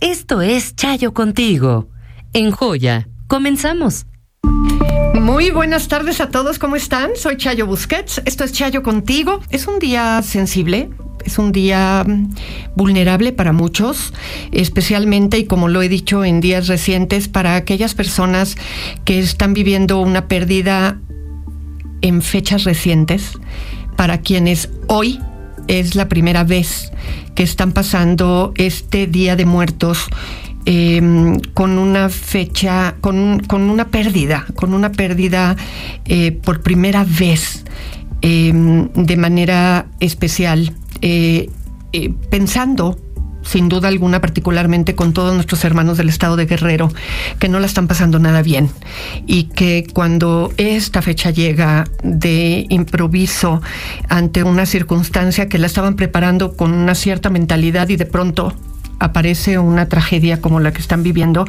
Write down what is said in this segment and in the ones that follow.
Esto es Chayo contigo. En Joya, comenzamos. Muy buenas tardes a todos, ¿cómo están? Soy Chayo Busquets, esto es Chayo contigo. Es un día sensible, es un día mm, vulnerable para muchos, especialmente y como lo he dicho en días recientes, para aquellas personas que están viviendo una pérdida en fechas recientes, para quienes hoy es la primera vez que están pasando este Día de Muertos em, con una fecha, con, una pérdida, con una pérdida eh, por primera vez em, de manera especial, eh, eh, pensando sin duda alguna, particularmente con todos nuestros hermanos del estado de Guerrero, que no la están pasando nada bien y que cuando esta fecha llega de improviso ante una circunstancia que la estaban preparando con una cierta mentalidad y de pronto aparece una tragedia como la que están viviendo,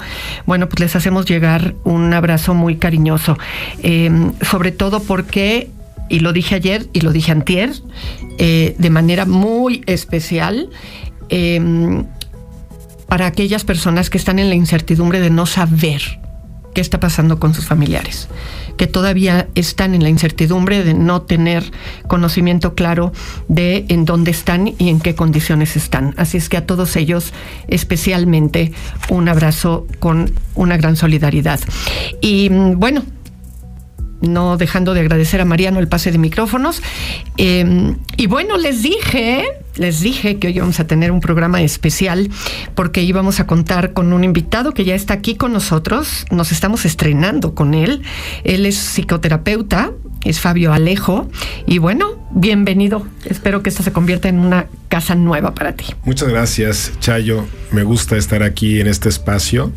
bueno, pues les hacemos llegar un abrazo muy cariñoso, em, sobre todo porque y lo dije ayer y lo dije antier, eh, de manera muy especial, Em, para aquellas personas que están en la incertidumbre de no saber qué está pasando con sus familiares, que todavía están en la incertidumbre de no tener conocimiento claro de en dónde están y en qué condiciones están. Así es que a todos ellos especialmente un abrazo con una gran solidaridad. Y mm, bueno, no dejando de agradecer a Mariano el pase de micrófonos. Em, y bueno, les dije, les dije que hoy vamos a tener un programa especial porque íbamos a contar con un invitado que ya está aquí con nosotros. Nos estamos estrenando con él. Él es psicoterapeuta, es Fabio Alejo. Y bueno, bienvenido. Espero que esto se convierta en una casa nueva para ti. Muchas gracias, Chayo. Me gusta estar aquí en este espacio.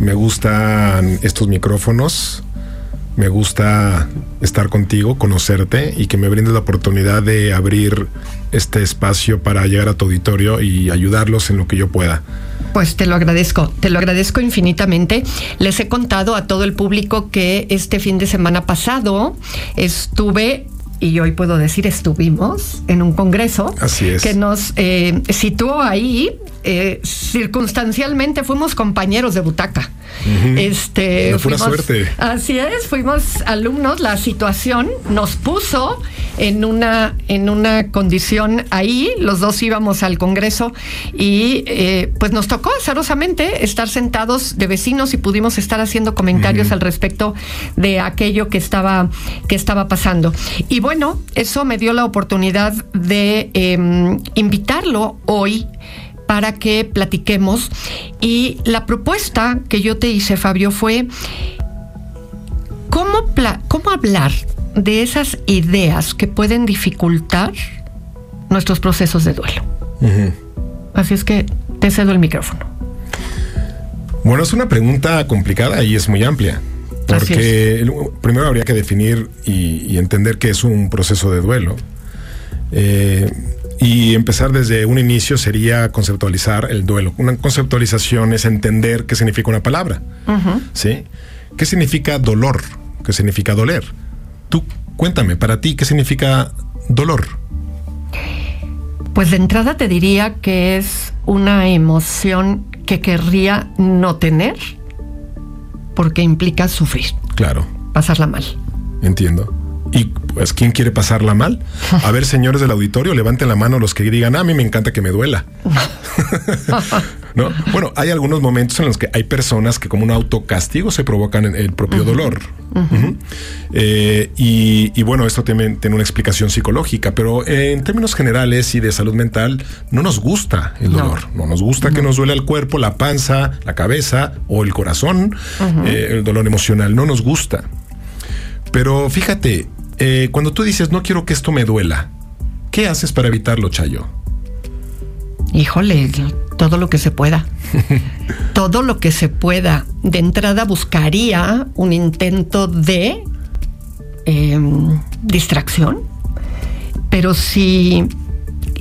Me gustan estos micrófonos me gusta estar contigo, conocerte y que me brindes la oportunidad de abrir este espacio para llegar a tu auditorio y ayudarlos en lo que yo pueda. Pues te lo agradezco, te lo agradezco infinitamente. Les he contado a todo el público que este fin de semana pasado estuve y hoy puedo decir estuvimos en un congreso Así es. que nos eh, situó ahí. Eh, circunstancialmente fuimos compañeros de butaca. Este, suerte. Así es, fuimos alumnos. La situación nos puso en una, en una condición ahí. Los dos íbamos al Congreso y eh, pues nos tocó azarosamente estar sentados de vecinos y pudimos estar haciendo comentarios al respecto de aquello que estaba, que estaba pasando. Y bueno, eso me dio la oportunidad de em, invitarlo hoy para que platiquemos. Y la propuesta que yo te hice, Fabio, fue cómo, cómo hablar de esas ideas que pueden dificultar nuestros procesos de duelo. Así es que te cedo el micrófono. Bueno, es una pregunta complicada y es muy amplia. Porque primero habría que definir y, entender qué es un proceso de duelo. Eh, y empezar desde un inicio sería conceptualizar el duelo. Una conceptualización es entender qué significa una palabra. ¿Sí? ¿Qué significa dolor? ¿Qué significa doler? Tú cuéntame, para ti, ¿qué significa dolor? Pues de entrada te diría que es una emoción que querría no tener porque implica sufrir. Claro. Pasarla mal. Entiendo. Y pues, ¿quién quiere pasarla mal? A ver, señores del auditorio, levanten la mano los que digan, ah, a mí me encanta que me duela. ¿No? Bueno, hay algunos momentos en los que hay personas que como un autocastigo se provocan el propio dolor. Eh, y, bueno, esto tiene, tiene, una explicación psicológica, pero en términos generales y de salud mental, no nos gusta el dolor. No, nos gusta que nos duele el cuerpo, la panza, la cabeza o el corazón, eh, el dolor emocional. No nos gusta. Pero fíjate, eh, cuando tú dices no quiero que esto me duela, ¿qué haces para evitarlo, Chayo? Híjole, todo lo que se pueda. todo lo que se pueda. De entrada buscaría un intento de em, distracción. Pero si,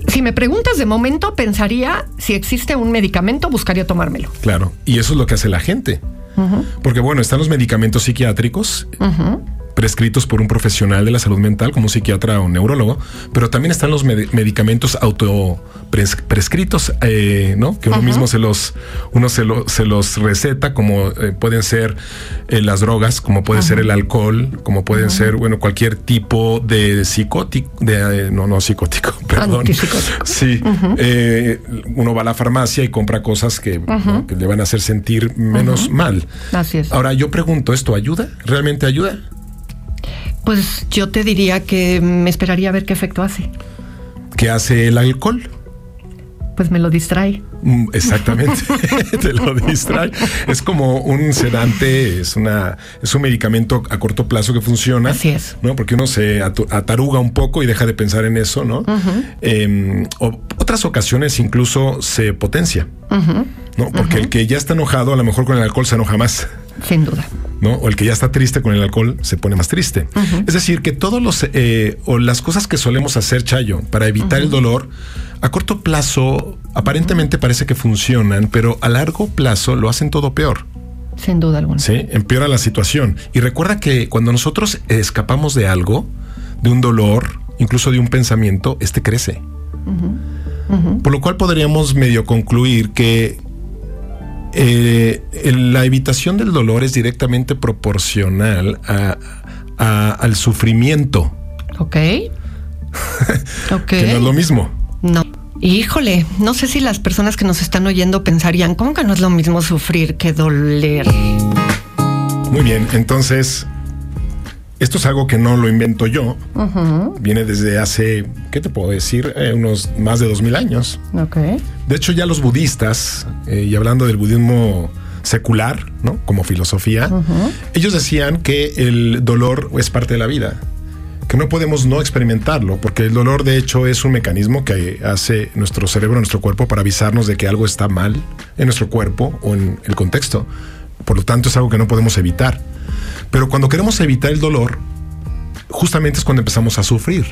si me preguntas de momento, pensaría si existe un medicamento, buscaría tomármelo. Claro, y eso es lo que hace la gente. Porque bueno, están los medicamentos psiquiátricos prescritos por un profesional de la salud mental, como un psiquiatra o un neurólogo, pero también están los medicamentos auto prescritos, eh, ¿no? Que uno mismo se los, uno se, se los receta, como eh, pueden ser eh, las drogas, como puede ser el alcohol, como pueden ser, bueno, cualquier tipo de psicótico, de, no, no psicótico, perdón. Sí, uno va a la farmacia y compra cosas que, que le van a hacer sentir menos mal. Así es. Ahora yo pregunto, ¿esto ayuda? ¿Realmente ayuda? Pues yo te diría que me esperaría a ver qué efecto hace. ¿Qué hace el alcohol? pues me lo distrae. Mm, exactamente, te lo distrae. Es como un sedante, es una, es un medicamento a corto plazo que funciona. Así es. ¿no? Porque uno se ataruga un poco y deja de pensar en eso, ¿no? Em, otras ocasiones incluso se potencia, ¿no? Porque el que ya está enojado, a lo mejor con el alcohol se enoja más. Sin duda. ¿no? O el que ya está triste con el alcohol se pone más triste. Es decir, que todos los eh, o las cosas que solemos hacer, Chayo, para evitar el dolor, a corto plazo aparentemente parece que funcionan, pero a largo plazo lo hacen todo peor. Sin duda alguna. Sí, empeora la situación. Y recuerda que cuando nosotros escapamos de algo, de un dolor, incluso de un pensamiento, este crece. Por lo cual podríamos medio concluir que eh, la evitación del dolor es directamente proporcional al sufrimiento. Ok. ok. que no es lo mismo. No. Híjole, no sé si las personas que nos están oyendo pensarían, ¿cómo que no es lo mismo sufrir que doler? Muy bien, entonces esto es algo que no lo invento yo. Viene desde hace, ¿qué te puedo decir? Eh, unos más de dos mil años. De hecho, ya los budistas, eh, y hablando del budismo secular, ¿no? Como filosofía, ellos decían que el dolor es parte de la vida, que no podemos no experimentarlo, porque el dolor de hecho es un mecanismo que hace nuestro cerebro, nuestro cuerpo, para avisarnos de que algo está mal en nuestro cuerpo o en el contexto. Por lo tanto, es algo que no podemos evitar. Pero cuando queremos evitar el dolor, justamente es cuando empezamos a sufrir.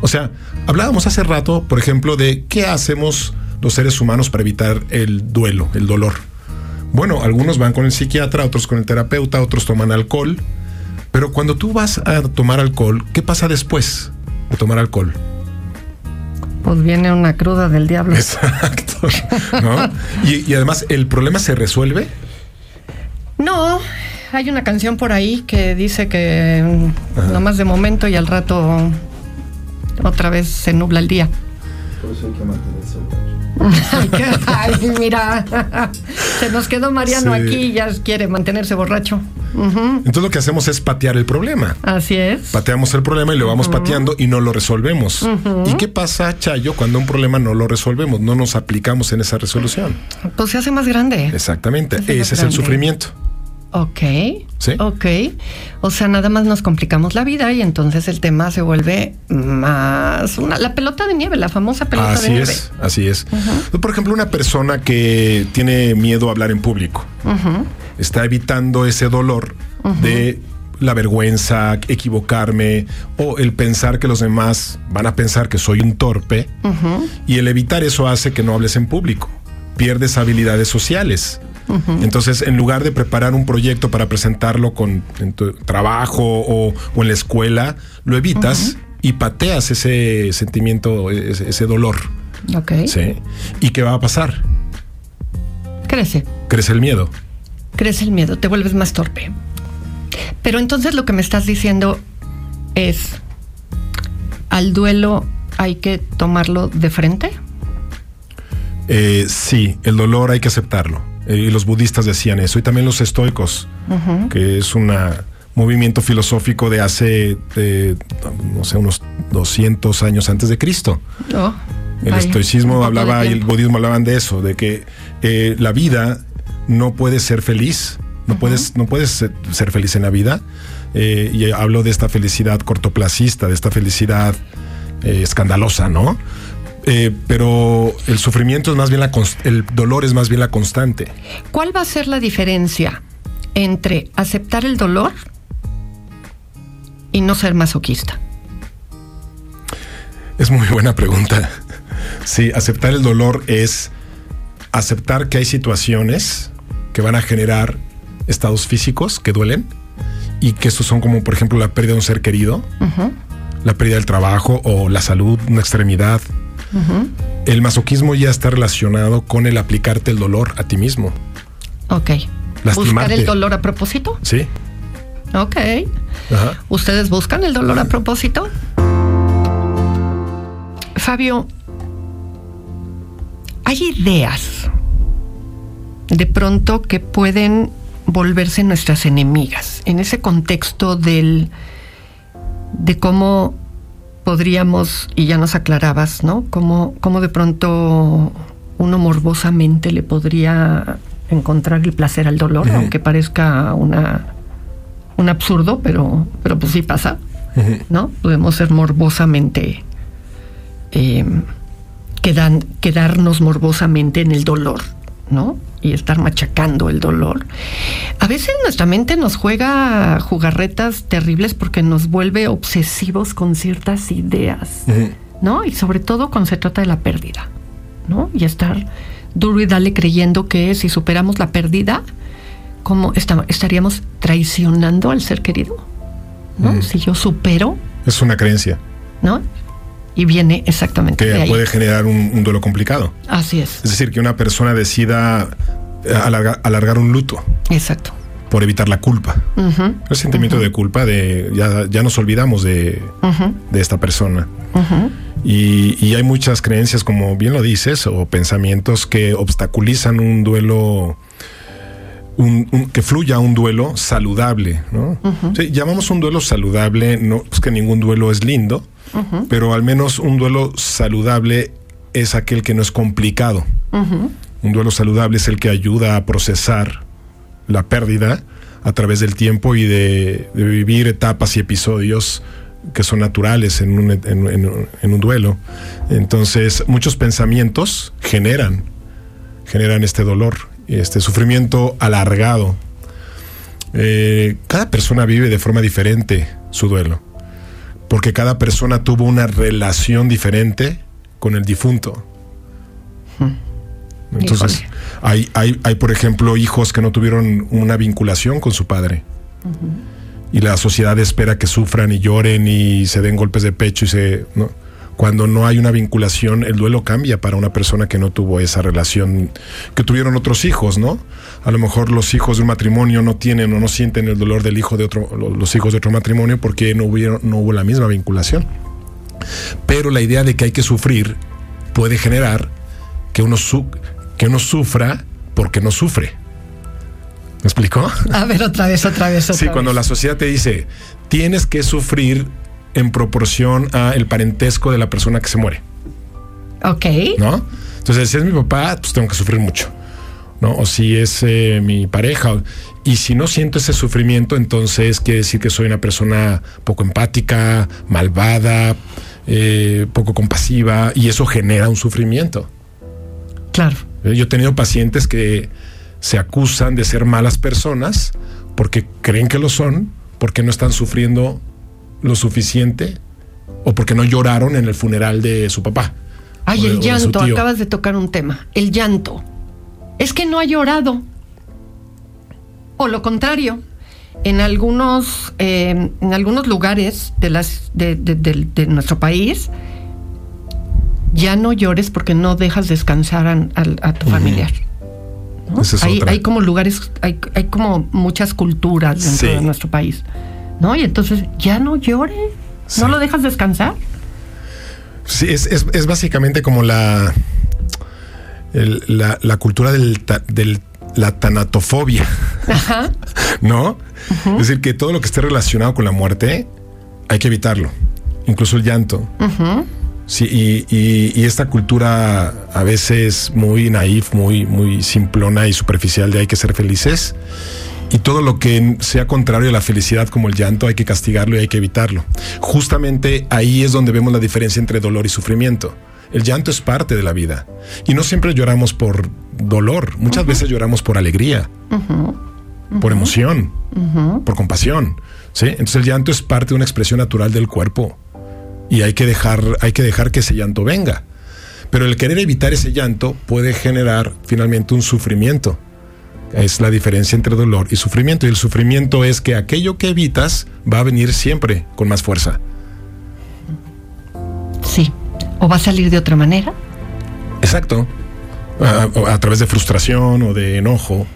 O sea, hablábamos hace rato, por ejemplo, de qué hacemos los seres humanos para evitar el duelo, el dolor. Bueno, algunos van con el psiquiatra, otros con el terapeuta, otros toman alcohol. Pero cuando tú vas a tomar alcohol, ¿qué pasa después de tomar alcohol? Pues viene una cruda del diablo. Exacto. y, y además, ¿el problema se resuelve? No, hay una canción por ahí que dice que nomás de momento y al rato otra vez se nubla el día. Por eso hay que mantenerse Ay, mira, se nos quedó Mariano aquí y ya quiere mantenerse borracho. Entonces lo que hacemos es patear el problema. Así es. Pateamos el problema y lo vamos pateando y no lo resolvemos. ¿Y qué pasa, Chayo, cuando un problema no lo resolvemos? No nos aplicamos en esa resolución. Pues se hace más grande. Exactamente. Ese es el sufrimiento. Ok. Sí. Ok. O sea, nada más nos complicamos la vida y entonces el tema se vuelve más una, la pelota de nieve, la famosa pelota de nieve. Así es, así es. Por ejemplo, una persona que tiene miedo a hablar en público está evitando ese dolor de la vergüenza, equivocarme o el pensar que los demás van a pensar que soy un torpe y el evitar eso hace que no hables en público. Pierdes habilidades sociales entonces, en lugar de preparar un proyecto para presentarlo con en tu trabajo o, en la escuela, lo evitas y pateas ese sentimiento, ese, dolor. Ok. Sí. ¿Y qué va a pasar? Crece. Crece el miedo. Crece el miedo, te vuelves más torpe. Pero entonces lo que me estás diciendo es, ¿al duelo hay que tomarlo de frente? Eh, sí, el dolor hay que aceptarlo. Eh, y los budistas decían eso, y también los estoicos, que es un movimiento filosófico de hace, no sé, unos 200 años antes de Cristo. Oh, el estoicismo hablaba y el budismo hablaban de eso, de que eh, la vida no puede ser feliz, no, puedes, no puedes ser feliz en la vida. Eh, y hablo de esta felicidad cortoplacista, de esta felicidad escandalosa, ¿no? Eh, pero el sufrimiento es más bien la el dolor es más bien la constante. ¿Cuál va a ser la diferencia entre aceptar el dolor y no ser masoquista? Es muy buena pregunta. Sí, aceptar el dolor es aceptar que hay situaciones que van a generar estados físicos que duelen y que estos son como por ejemplo la pérdida de un ser querido, la pérdida del trabajo o la salud, una extremidad. El masoquismo ya está relacionado con el aplicarte el dolor a ti mismo. Ok. ¿Buscar el dolor a propósito? Sí. Ok. ¿Ustedes buscan el dolor a propósito? Fabio, hay ideas de pronto que pueden volverse nuestras enemigas en ese contexto del de cómo podríamos, y ya nos aclarabas, ¿no? Cómo, cómo de pronto uno morbosamente le podría encontrar el placer al dolor, aunque parezca una un absurdo, pero, pero pues sí pasa, ¿no? Podemos ser morbosamente, eh, quedan, quedarnos morbosamente en el dolor, ¿no? Y estar machacando el dolor. A veces nuestra mente nos juega jugarretas terribles porque nos vuelve obsesivos con ciertas ideas, ¿no? Y sobre todo cuando se trata de la pérdida, ¿no? Y estar duro y dale creyendo que si superamos la pérdida, ¿cómo estaríamos traicionando al ser querido? ¿No? Si yo supero. Es una creencia. ¿No? Y viene exactamente. Que puede generar un, duelo complicado. Así es. Es decir, que una persona decida eh, alargar, un luto. Exacto. Por evitar la culpa. El sentimiento de culpa de ya, ya nos olvidamos de, de esta persona. Y, y, hay muchas creencias, como bien lo dices, o pensamientos que obstaculizan un duelo que fluya un duelo saludable, ¿no? llamamos un duelo saludable, no es que ningún duelo es lindo, pero al menos un duelo saludable es aquel que no es complicado. Un duelo saludable es el que ayuda a procesar la pérdida a través del tiempo y de, vivir etapas y episodios que son naturales en un, en un duelo. Entonces, muchos pensamientos generan, generan este dolor este sufrimiento alargado. Eh, cada persona vive de forma diferente su duelo, porque cada persona tuvo una relación diferente con el difunto. Hmm. Entonces, hay, hay, hay, por ejemplo, hijos que no tuvieron una vinculación con su padre. Y la sociedad espera que sufran y lloren y se den golpes de pecho y se cuando no hay una vinculación, el duelo cambia para una persona que no tuvo esa relación, que tuvieron otros hijos, ¿no? A lo mejor los hijos de un matrimonio no tienen o no sienten el dolor del hijo de otro, los hijos de otro matrimonio porque no, no hubo la misma vinculación. Pero la idea de que hay que sufrir puede generar que uno, que uno sufra porque no sufre. ¿Me explicó? A ver, otra vez, otra vez. Otra sí, cuando la sociedad te dice, tienes que sufrir en proporción a el parentesco de la persona que se muere. Ok. ¿No? Entonces, si es mi papá, pues tengo que sufrir mucho. ¿No? O si es eh, mi pareja. Y si no siento ese sufrimiento, entonces quiere decir que soy una persona poco empática, malvada, eh, poco compasiva, y eso genera un sufrimiento. Claro. Yo he tenido pacientes que se acusan de ser malas personas porque creen que lo son, porque no están sufriendo lo suficiente o porque no lloraron en el funeral de su papá. Ay, el llanto, acabas de tocar un tema. El llanto. Es que no ha llorado. O lo contrario, en algunos, eh, en algunos lugares de, las, de, nuestro país, ya no llores porque no dejas descansar a, tu familiar. hay, como lugares, hay, hay, como muchas culturas dentro de nuestro país. ¿No? Y entonces ya no llore, no lo dejas descansar. Sí, es, es, básicamente como la, la, cultura del, la tanatofobia, ¿no? Es decir, que todo lo que esté relacionado con la muerte hay que evitarlo, incluso el llanto. Sí, y, y, esta cultura a veces muy naif, muy, muy simplona y superficial de hay que ser felices y todo lo que sea contrario a la felicidad como el llanto hay que castigarlo y hay que evitarlo. Justamente ahí es donde vemos la diferencia entre dolor y sufrimiento. El llanto es parte de la vida y no siempre lloramos por dolor, muchas veces lloramos por alegría, por emoción, por compasión. ¿sí? Entonces el llanto es parte de una expresión natural del cuerpo y hay que dejar, hay que, dejar que ese llanto venga. Pero el querer evitar ese llanto puede generar finalmente un sufrimiento Es la diferencia entre dolor y sufrimiento. Y el sufrimiento es que aquello que evitas va a venir siempre con más fuerza. Sí. ¿O va a salir de otra manera? Exacto. A, a través de frustración o de enojo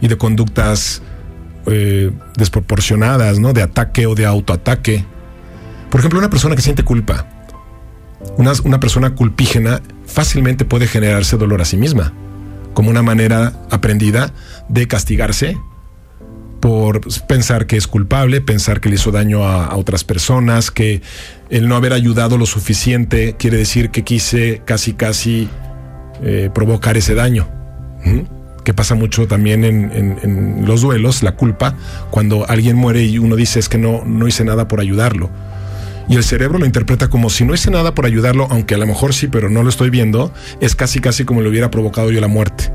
y de conductas eh, desproporcionadas, ¿no? De ataque o de autoataque. Por ejemplo, una persona que siente culpa, una, una persona culpígena fácilmente puede generarse dolor a sí misma, como una manera aprendida de castigarse por pensar que es culpable, pensar que le hizo daño a, otras personas, que el no haber ayudado lo suficiente quiere decir que quise casi casi eh, provocar ese daño. ¿Mm? Que pasa mucho también en, en, en, los duelos, la culpa, cuando alguien muere y uno dice es que no, no hice nada por ayudarlo. Y el cerebro lo interpreta como si no hice nada por ayudarlo, aunque a lo mejor sí, pero no lo estoy viendo, es casi casi como le hubiera provocado yo la muerte.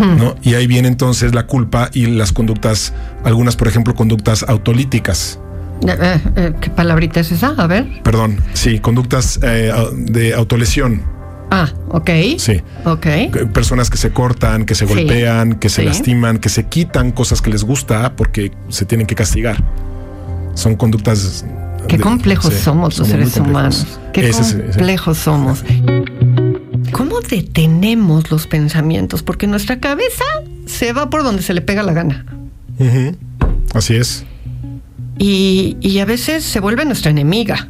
¿no? Y ahí viene entonces la culpa y las conductas, algunas por ejemplo conductas autolíticas. Eh, eh, ¿Qué palabrita es esa? A ver. Perdón, sí, conductas eh, de autolesión. Ah, ok. Sí. Ok. Personas que se cortan, que se sí. golpean, que se sí. lastiman, que se quitan cosas que les gusta porque se tienen que castigar. Son conductas. Qué complejos sí, somos los seres humanos. Qué ese, complejos ese. somos. ¿Cómo detenemos los pensamientos? Porque nuestra cabeza se va por donde se le pega la gana. Uh -huh. Así es. Y, y, a veces se vuelve nuestra enemiga.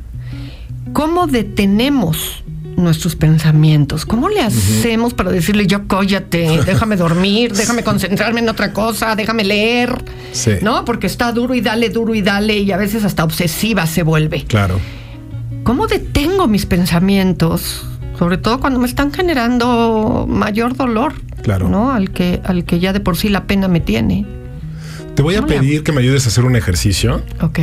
¿Cómo detenemos nuestros pensamientos? ¿Cómo le hacemos uh -huh. para decirle yo cállate, déjame dormir, déjame concentrarme en otra cosa, déjame leer? Sí. ¿No? Porque está duro y dale, duro y dale y a veces hasta obsesiva se vuelve. Claro. ¿Cómo detengo mis pensamientos? sobre todo cuando me están generando mayor dolor, claro. ¿no? Al que, al que ya de por sí la pena me tiene. Te voy a pedir que me ayudes a hacer un ejercicio. Ok.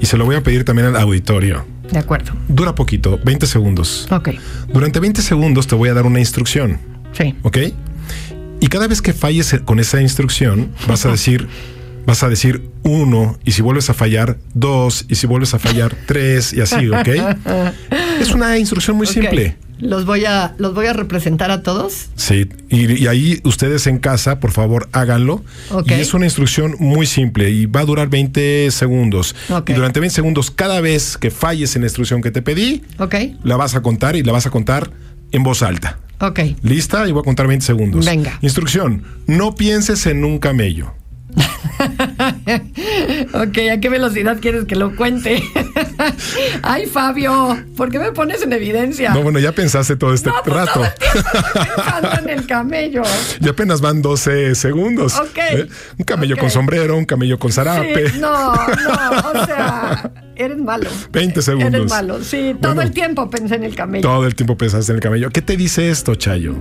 Y se lo voy a pedir también al auditorio. De acuerdo. Dura poquito, 20 segundos. Ok. Durante 20 segundos te voy a dar una instrucción. Sí. Ok. Y cada vez que falles con esa instrucción, vas a decir, vas a decir uno, y si vuelves a fallar, dos, y si vuelves a fallar, tres, y así, ¿ok? es una instrucción muy okay. simple. Los voy a, los voy a representar a todos. Sí, y, y ahí ustedes en casa, por favor, háganlo. Okay. Y es una instrucción muy simple y va a durar 20 segundos. Okay. Y durante 20 segundos, cada vez que falles en la instrucción que te pedí, okay. la vas a contar y la vas a contar en voz alta. Ok. ¿Lista? Y voy a contar 20 segundos. Venga. Instrucción, no pienses en un camello. ok, ¿a qué velocidad quieres que lo cuente? Ay, Fabio, ¿por qué me pones en evidencia? No, bueno, ya pensaste todo este no, pues rato. Todo el pensando en el camello. Y apenas van 12 segundos. Ok. ¿Eh? Un camello okay. con sombrero, un camello con zarape. Sí, no, no, o sea, eres malo. 20 segundos. Eres malo, sí, todo bueno, el tiempo pensé en el camello. Todo el tiempo pensaste en el camello. ¿Qué te dice esto, Chayo?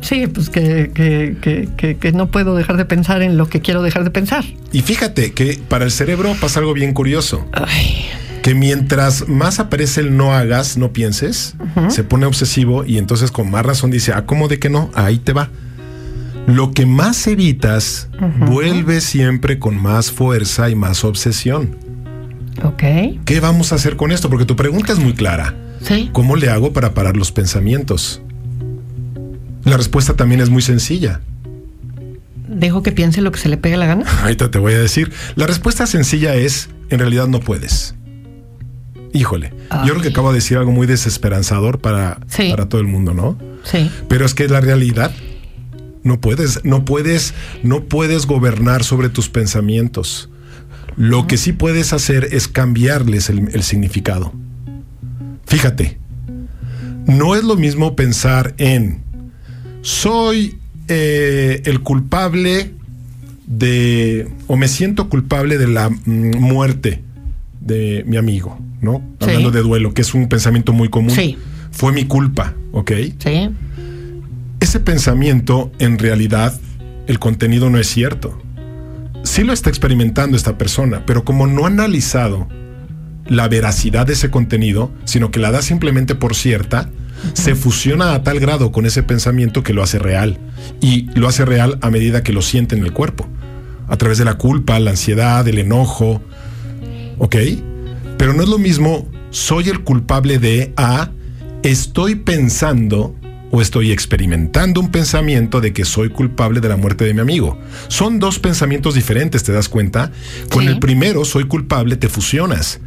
Sí, pues que, que, que, que, no puedo dejar de pensar en lo que quiero dejar de pensar. Y fíjate que para el cerebro pasa algo bien curioso. Ay. Que mientras más aparece el no hagas, no pienses, uh -huh. se pone obsesivo y entonces con más razón dice, ah, ¿cómo de que no? Ahí te va. Lo que más evitas uh -huh. vuelve siempre con más fuerza y más obsesión. Ok. ¿Qué vamos a hacer con esto? Porque tu pregunta es muy clara. Sí. ¿Cómo le hago para parar los pensamientos? La respuesta también es muy sencilla. ¿Dejo que piense lo que se le pegue la gana? Ahorita te voy a decir. La respuesta sencilla es, en realidad no puedes. Híjole, Ay. yo creo que acabo de decir algo muy desesperanzador para, sí. para todo el mundo, ¿no? Sí. Pero es que la realidad. No puedes, no puedes, no puedes gobernar sobre tus pensamientos. Lo que sí puedes hacer es cambiarles el, el significado. Fíjate, no es lo mismo pensar en soy eh, el culpable de, o me siento culpable de la mm, muerte de mi amigo, ¿no? Sí. Hablando de duelo, que es un pensamiento muy común. Sí. Fue mi culpa, ¿ok? Sí. Ese pensamiento, en realidad, el contenido no es cierto. Sí lo está experimentando esta persona, pero como no ha analizado la veracidad de ese contenido, sino que la da simplemente por cierta, se fusiona a tal grado con ese pensamiento que lo hace real. Y lo hace real a medida que lo siente en el cuerpo. A través de la culpa, la ansiedad, el enojo. ¿Ok? Pero no es lo mismo soy el culpable de A, estoy pensando o estoy experimentando un pensamiento de que soy culpable de la muerte de mi amigo. Son dos pensamientos diferentes, ¿te das cuenta? Con Sí. el primero, soy culpable, te fusionas.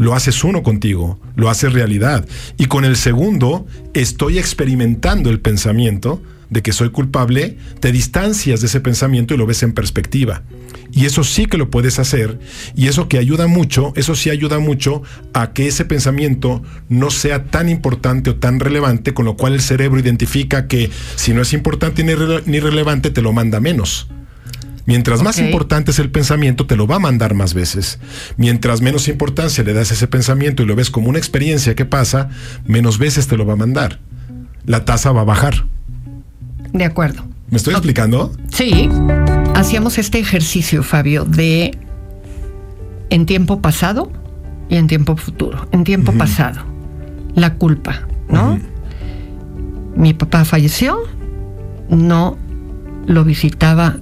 Lo haces uno contigo, lo haces realidad. Y con el segundo, estoy experimentando el pensamiento de que soy culpable, te distancias de ese pensamiento y lo ves en perspectiva. Y eso sí que lo puedes hacer. Y eso que ayuda mucho, eso sí ayuda mucho a que ese pensamiento no sea tan importante o tan relevante, con lo cual el cerebro identifica que si no es importante ni, rele- ni relevante, te lo manda menos. Mientras más importante es el pensamiento, te lo va a mandar más veces. Mientras menos importancia le das a ese pensamiento y lo ves como una experiencia que pasa, menos veces te lo va a mandar. La tasa va a bajar. De acuerdo. ¿Me estoy explicando? Sí, hacíamos este ejercicio, Fabio, de en tiempo pasado y en tiempo futuro. En tiempo pasado, la culpa, ¿no? Mi papá falleció, no lo visitaba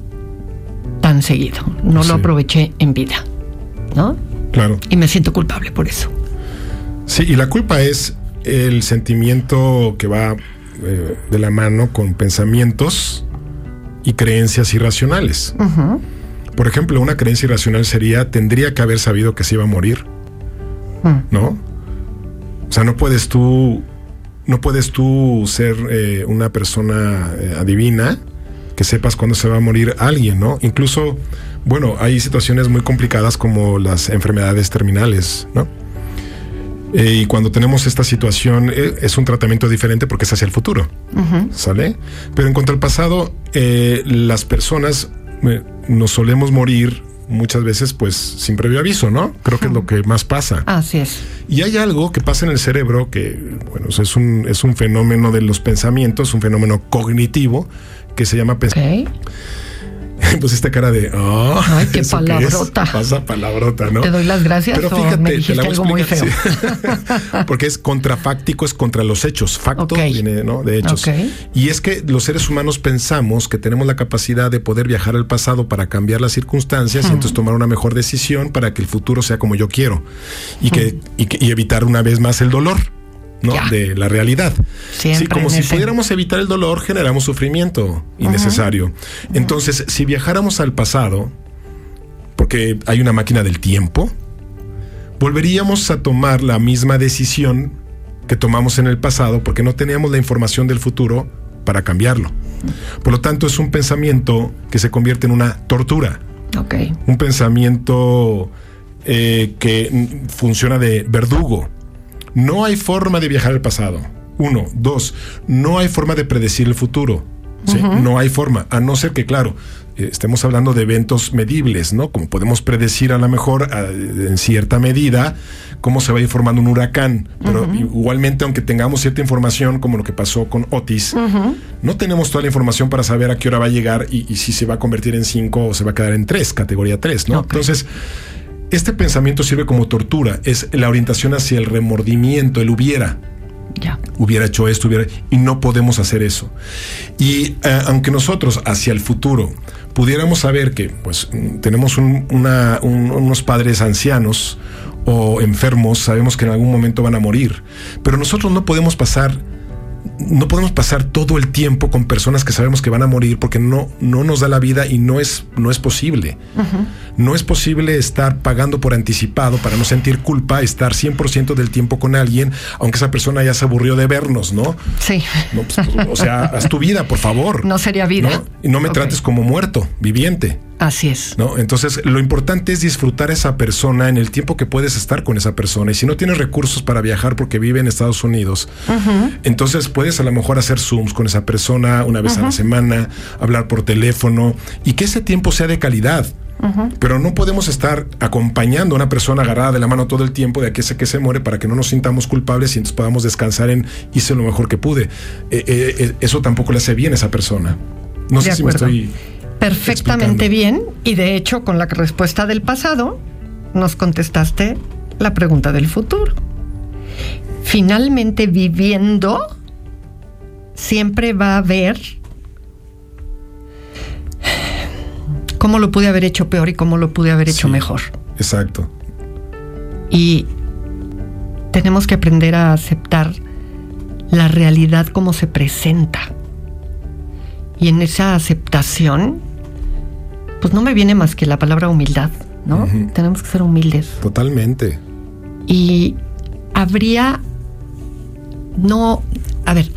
tan seguido, no Sí. lo aproveché en vida, ¿no? Claro. Y me siento culpable por eso. Sí, y la culpa es el sentimiento que va eh, de la mano con pensamientos y creencias irracionales. Por ejemplo, una creencia irracional sería, tendría que haber sabido que se iba a morir, Mm. ¿no? O sea, no puedes tú, no puedes tú ser eh, una persona eh, adivina que sepas cuándo se va a morir alguien, ¿no? Incluso, bueno, hay situaciones muy complicadas como las enfermedades terminales, ¿no? Eh, y cuando tenemos esta situación eh, es un tratamiento diferente porque es hacia el futuro, ¿sale? Pero en cuanto al pasado, eh, las personas nos solemos morir muchas veces pues sin previo aviso, ¿no? Creo que es lo que más pasa. Así es. Y hay algo que pasa en el cerebro que, bueno, es un, es un fenómeno de los pensamientos, un fenómeno cognitivo que se llama Ok. pues esta cara de "Ah, Ay, qué palabrota. Pasa palabrota, ¿no? ¿Te doy las gracias Pero o fíjate, me te la voy a algo muy sí. Porque es contrafáctico, es contra los hechos. Facto viene ¿no? de hechos. Y es que los seres humanos pensamos que tenemos la capacidad de poder viajar al pasado para cambiar las circunstancias y entonces tomar una mejor decisión para que el futuro sea como yo quiero y que, y, que- y evitar una vez más el dolor. ¿No? Ya. de la realidad. Siempre sí, como si ese- pudiéramos evitar el dolor, generamos sufrimiento innecesario. Entonces, si viajáramos al pasado, porque hay una máquina del tiempo, volveríamos a tomar la misma decisión que tomamos en el pasado porque no teníamos la información del futuro para cambiarlo. Por lo tanto, es un pensamiento que se convierte en una tortura, Ok. un pensamiento eh, que funciona de verdugo. No hay forma de viajar al pasado. Uno. Dos. No hay forma de predecir el futuro. ¿sí? No hay forma. A no ser que, claro, eh, estemos hablando de eventos medibles, ¿no? Como podemos predecir a lo mejor a- en cierta medida cómo se va a ir formando un huracán. Pero igualmente, aunque tengamos cierta información, como lo que pasó con Otis, no tenemos toda la información para saber a qué hora va a llegar y, y si se va a convertir en 5 o se va a quedar en 3, categoría 3, ¿no? Entonces, este pensamiento sirve como tortura, es la orientación hacia el remordimiento, el hubiera Ya. hubiera hecho esto, hubiera, y no podemos hacer eso. Y eh, aunque nosotros hacia el futuro pudiéramos saber que pues tenemos un- una- un- unos padres ancianos o enfermos, sabemos que en algún momento van a morir, pero nosotros no podemos pasar no podemos pasar todo el tiempo con personas que sabemos que van a morir porque no, no nos da la vida y no es, no es posible. No es posible estar pagando por anticipado para no sentir culpa, estar 100% del tiempo con alguien, aunque esa persona ya se aburrió de vernos, ¿no? Sí. No, pues, o sea, haz tu vida, por favor. No sería vida. ¿no? Y no me trates como muerto, viviente. Así es. ¿No? Entonces, lo importante es disfrutar a esa persona en el tiempo que puedes estar con esa persona. Y si no tienes recursos para viajar porque vive en Estados Unidos, entonces puedes a lo mejor hacer Zooms con esa persona una vez a la semana, hablar por teléfono y que ese tiempo sea de calidad. Pero no podemos estar acompañando a una persona agarrada de la mano todo el tiempo de aquí a que se muere para que no nos sintamos culpables y entonces podamos descansar en hice lo mejor que pude. Eh, eh, eh, eso tampoco le hace bien a esa persona. No De sé si me estoy Perfectamente explicando. bien. Y de hecho, con la respuesta del pasado, nos contestaste la pregunta del futuro. Finalmente, viviendo, siempre va a haber cómo lo pude haber hecho peor y cómo lo pude haber hecho Sí. mejor. Exacto. Y tenemos que aprender a aceptar la realidad como se presenta. Y en esa aceptación, pues no me viene más que la palabra humildad, ¿no? Tenemos que ser humildes. Totalmente. Y habría, no, a ver,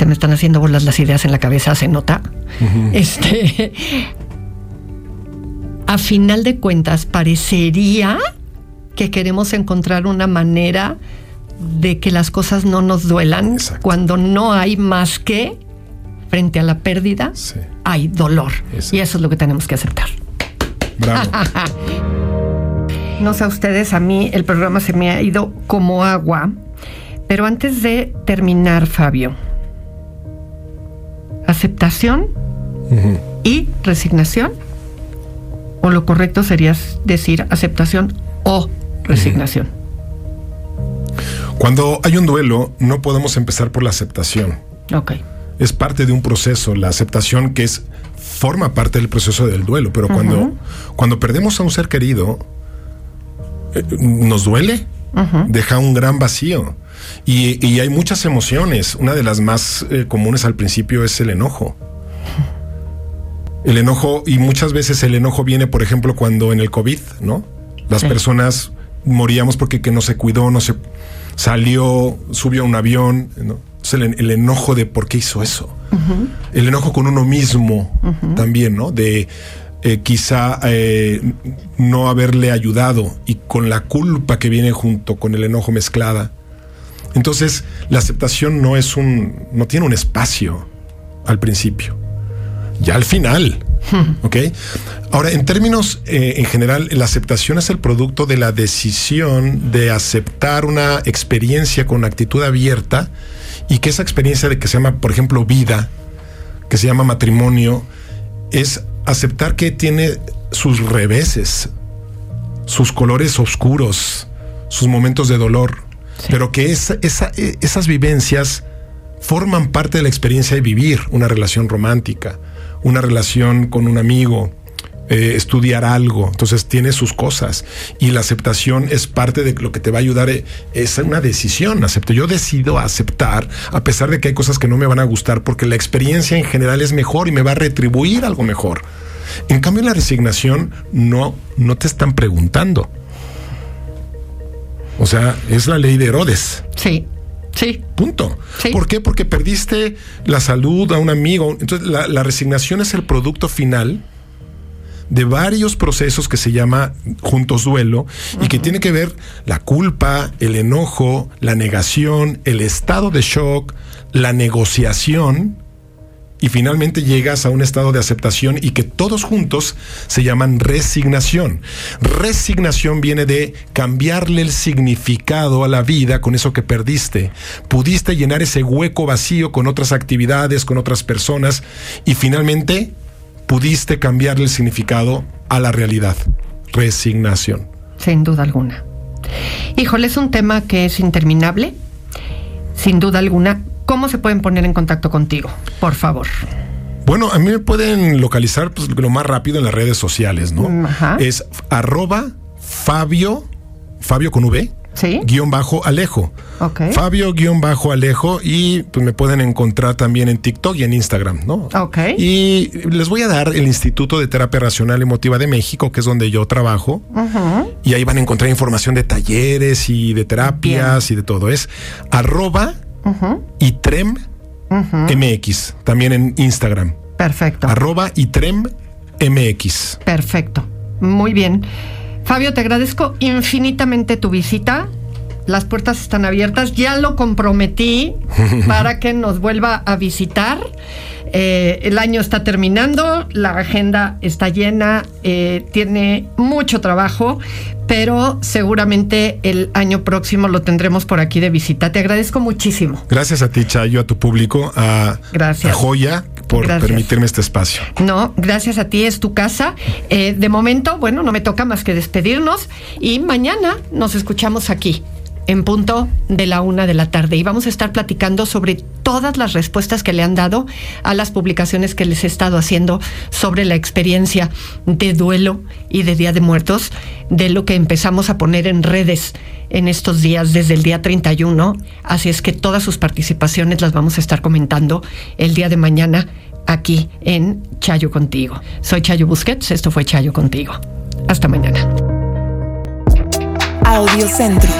se me están haciendo bolas las ideas en la cabeza, se nota. Este, a final de cuentas, parecería que queremos encontrar una manera de que las cosas no nos duelan cuando no hay más que frente a la pérdida, hay dolor. Y eso es lo que tenemos que aceptar. Bravo. no sé a ustedes, a mí el programa se me ha ido como agua. Pero antes de terminar, Fabio, aceptación y resignación. O lo correcto sería decir aceptación o resignación. Cuando hay un duelo, no podemos empezar por la aceptación. Ok. Es parte de un proceso, la aceptación que es forma parte del proceso del duelo, pero cuando, cuando perdemos a un ser querido, eh, nos duele, deja un gran vacío. Y, hay muchas emociones. Una de las más eh, comunes al principio es el enojo. El enojo, y muchas veces el enojo viene, por ejemplo, cuando en el COVID, ¿no? Las personas moríamos porque que no se cuidó, no se salió, subió a un avión, ¿no? el, enojo de por qué hizo eso. El enojo con uno mismo también, ¿no? De eh, quizá eh, no haberle ayudado y con la culpa que viene junto con el enojo mezclada. Entonces, la aceptación no es un, no tiene un espacio al principio. Ya al final, ¿Ok? Ahora, en términos eh, en general, la aceptación es el producto de la decisión de aceptar una experiencia con actitud abierta y que esa experiencia de que se llama, por ejemplo, vida, que se llama matrimonio, es aceptar que tiene sus reveses, sus colores oscuros, sus momentos de dolor, pero que esa, e, esas vivencias forman parte de la experiencia de vivir una relación romántica una relación con un amigo, eh, estudiar algo, entonces tiene sus cosas y la aceptación es parte de lo que te va a ayudar, eh, es una decisión, acepto, yo decido aceptar a pesar de que hay cosas que no me van a gustar porque la experiencia en general es mejor y me va a retribuir algo mejor. En cambio, la resignación no, no te están preguntando. O sea, es la ley de Herodes. Sí. Sí. Punto. ¿Por qué? Porque perdiste la salud a un amigo. Entonces, la, resignación es el producto final de varios procesos que se llama juntos duelo y que tiene que ver la culpa, el enojo, la negación, el estado de shock, la negociación y finalmente llegas a un estado de aceptación y que todos juntos se llaman resignación. Resignación viene de cambiarle el significado a la vida con eso que perdiste. Pudiste llenar ese hueco vacío con otras actividades, con otras personas y finalmente pudiste cambiarle el significado a la realidad. Resignación. Sin duda alguna. Híjole, es un tema que es interminable, sin duda alguna, ¿Cómo se pueden poner en contacto contigo? Por favor. Bueno, a mí me pueden localizar pues, lo más rápido en las redes sociales, ¿no? Es arroba Fabio, Fabio con V, ¿Sí? guion bajo Alejo. Okay. Fabio guion bajo Alejo y pues me pueden encontrar también en TikTok y en Instagram, ¿no? Ok. Y les voy a dar el Instituto de Terapia Racional Emotiva de México, que es donde yo trabajo. Y ahí van a encontrar información de talleres y de terapias y de todo. Es arroba y Trem MX, también en Instagram. Perfecto. Arroba y Trem MX. Perfecto. Muy bien. Fabio, te agradezco infinitamente tu visita. Las puertas están abiertas. Ya lo comprometí para que nos vuelva a visitar. Eh, el año está terminando, la agenda está llena, eh, tiene mucho trabajo, pero seguramente el año próximo lo tendremos por aquí de visita. Te agradezco muchísimo. Gracias a ti, Chayo, a tu público, a, gracias. Joya por permitirme este espacio. No, gracias a ti, es tu casa. Eh, de momento, bueno, no me toca más que despedirnos y mañana nos escuchamos aquí en punto de la una de la tarde y vamos a estar platicando sobre todas las respuestas que le han dado a las publicaciones que les he estado haciendo sobre la experiencia de duelo y de Día de Muertos, de lo que empezamos a poner en redes en estos días desde el día 31. Así es que todas sus participaciones las vamos a estar comentando el día de mañana aquí en Chayo Contigo. Soy Chayo Busquets, esto fue Chayo Contigo. Hasta mañana. Audio Centro.